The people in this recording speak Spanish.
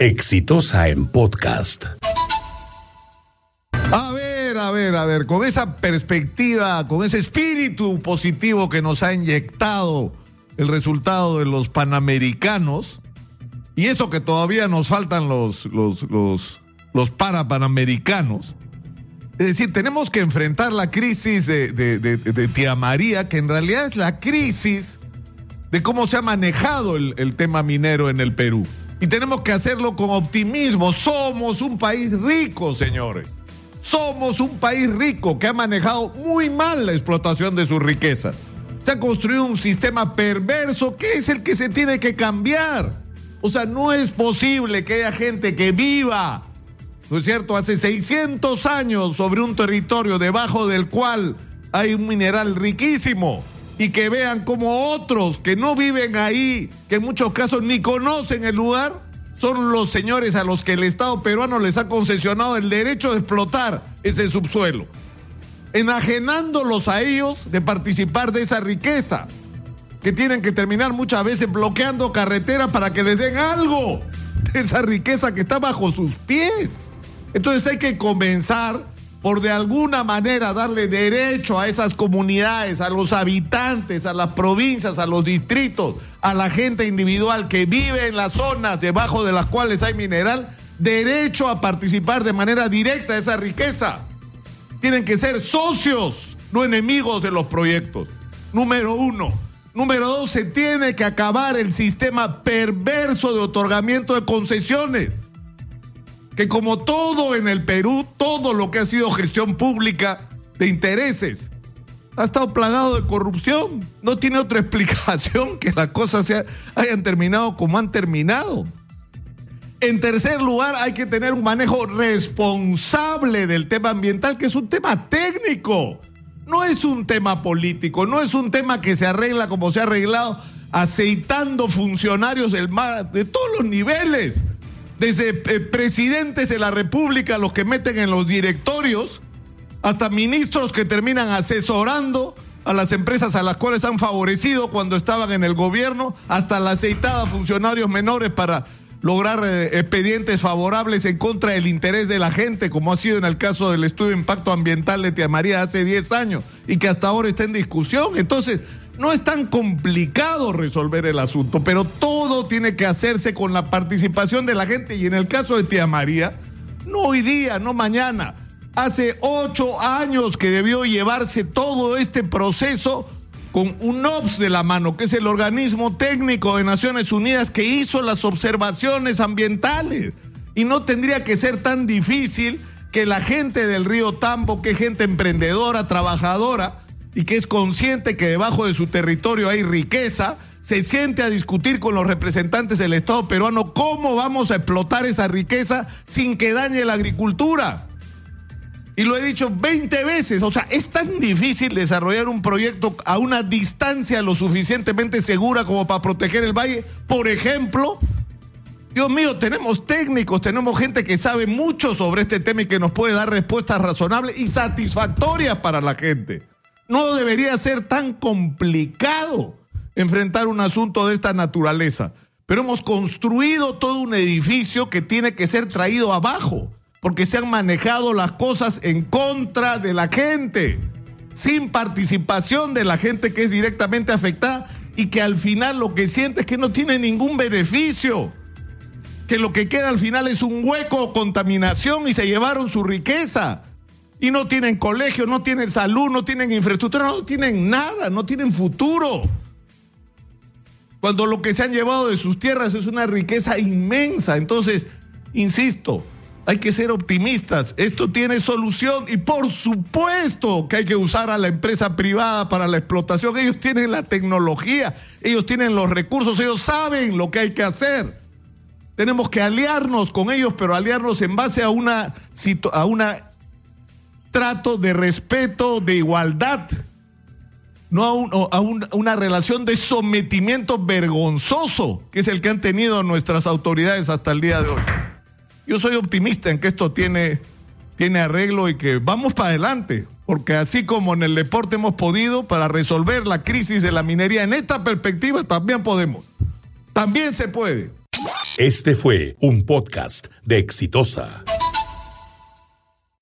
Exitosa en podcast. A ver, a ver, a ver, con esa perspectiva, con ese espíritu positivo que nos ha inyectado el resultado de los panamericanos, y eso que todavía nos faltan los, los, los, los parapanamericanos, es decir, tenemos que enfrentar la crisis de, de, de, Tía María, que en realidad es la crisis de cómo se ha manejado el, el tema minero en el Perú. Y tenemos que hacerlo con optimismo. Somos un país rico, señores. Somos un país rico que ha manejado muy mal la explotación de su riqueza. Se ha construido un sistema perverso que es el que se tiene que cambiar. O sea, no es posible que haya gente que viva ¿no es cierto?, hace 600 años sobre un territorio debajo del cual hay un mineral riquísimo y que vean como otros que no viven ahí, que en muchos casos ni conocen el lugar, son los señores a los que el Estado peruano les ha concesionado el derecho de explotar ese subsuelo, enajenándolos a ellos de participar de esa riqueza, que tienen que terminar muchas veces bloqueando carreteras para que les den algo de esa riqueza que está bajo sus pies. Entonces hay que comenzar por de alguna manera darle derecho a esas comunidades, a los habitantes, a las provincias, a los distritos, a la gente individual que vive en las zonas debajo de las cuales hay mineral, derecho a participar de manera directa de esa riqueza. Tienen que ser socios, no enemigos de los proyectos. Número uno. Número dos, se tiene que acabar el sistema perverso de otorgamiento de concesiones que como todo en el Perú, todo lo que ha sido gestión pública de intereses, ha estado plagado de corrupción. No tiene otra explicación que las cosas se hayan terminado como han terminado. En tercer lugar, hay que tener un manejo responsable del tema ambiental, que es un tema técnico. No es un tema político, no es un tema que se arregla como se ha arreglado aceitando funcionarios de todos los niveles desde eh, presidentes de la República, los que meten en los directorios, hasta ministros que terminan asesorando a las empresas a las cuales han favorecido cuando estaban en el gobierno, hasta la aceitada funcionarios menores para lograr eh, expedientes favorables en contra del interés de la gente, como ha sido en el caso del estudio de impacto ambiental de Tía María hace 10 años y que hasta ahora está en discusión. Entonces, no es tan complicado resolver el asunto, pero todo tiene que hacerse con la participación de la gente. Y en el caso de Tía María, no hoy día, no mañana. Hace ocho años que debió llevarse todo este proceso con un OPS de la mano, que es el organismo técnico de Naciones Unidas que hizo las observaciones ambientales. Y no tendría que ser tan difícil que la gente del río Tambo, que gente emprendedora, trabajadora, y que es consciente que debajo de su territorio hay riqueza, se siente a discutir con los representantes del Estado peruano cómo vamos a explotar esa riqueza sin que dañe la agricultura. Y lo he dicho 20 veces, o sea, es tan difícil desarrollar un proyecto a una distancia lo suficientemente segura como para proteger el valle. Por ejemplo, Dios mío, tenemos técnicos, tenemos gente que sabe mucho sobre este tema y que nos puede dar respuestas razonables y satisfactorias para la gente. No debería ser tan complicado enfrentar un asunto de esta naturaleza. Pero hemos construido todo un edificio que tiene que ser traído abajo, porque se han manejado las cosas en contra de la gente, sin participación de la gente que es directamente afectada y que al final lo que siente es que no tiene ningún beneficio, que lo que queda al final es un hueco, contaminación y se llevaron su riqueza y no tienen colegio, no tienen salud, no tienen infraestructura, no tienen nada, no tienen futuro. Cuando lo que se han llevado de sus tierras es una riqueza inmensa. Entonces, insisto, hay que ser optimistas. Esto tiene solución y por supuesto que hay que usar a la empresa privada para la explotación. Ellos tienen la tecnología, ellos tienen los recursos, ellos saben lo que hay que hacer. Tenemos que aliarnos con ellos, pero aliarnos en base a una, a una trato de respeto, de igualdad, no a, una relación de sometimiento vergonzoso, que es el que han tenido nuestras autoridades hasta el día de hoy. Yo soy optimista en que esto tiene, tiene arreglo y que vamos para adelante, porque así como en el deporte hemos podido para resolver la crisis de la minería, en esta perspectiva también podemos. También se puede. Este fue un podcast de Exitosa.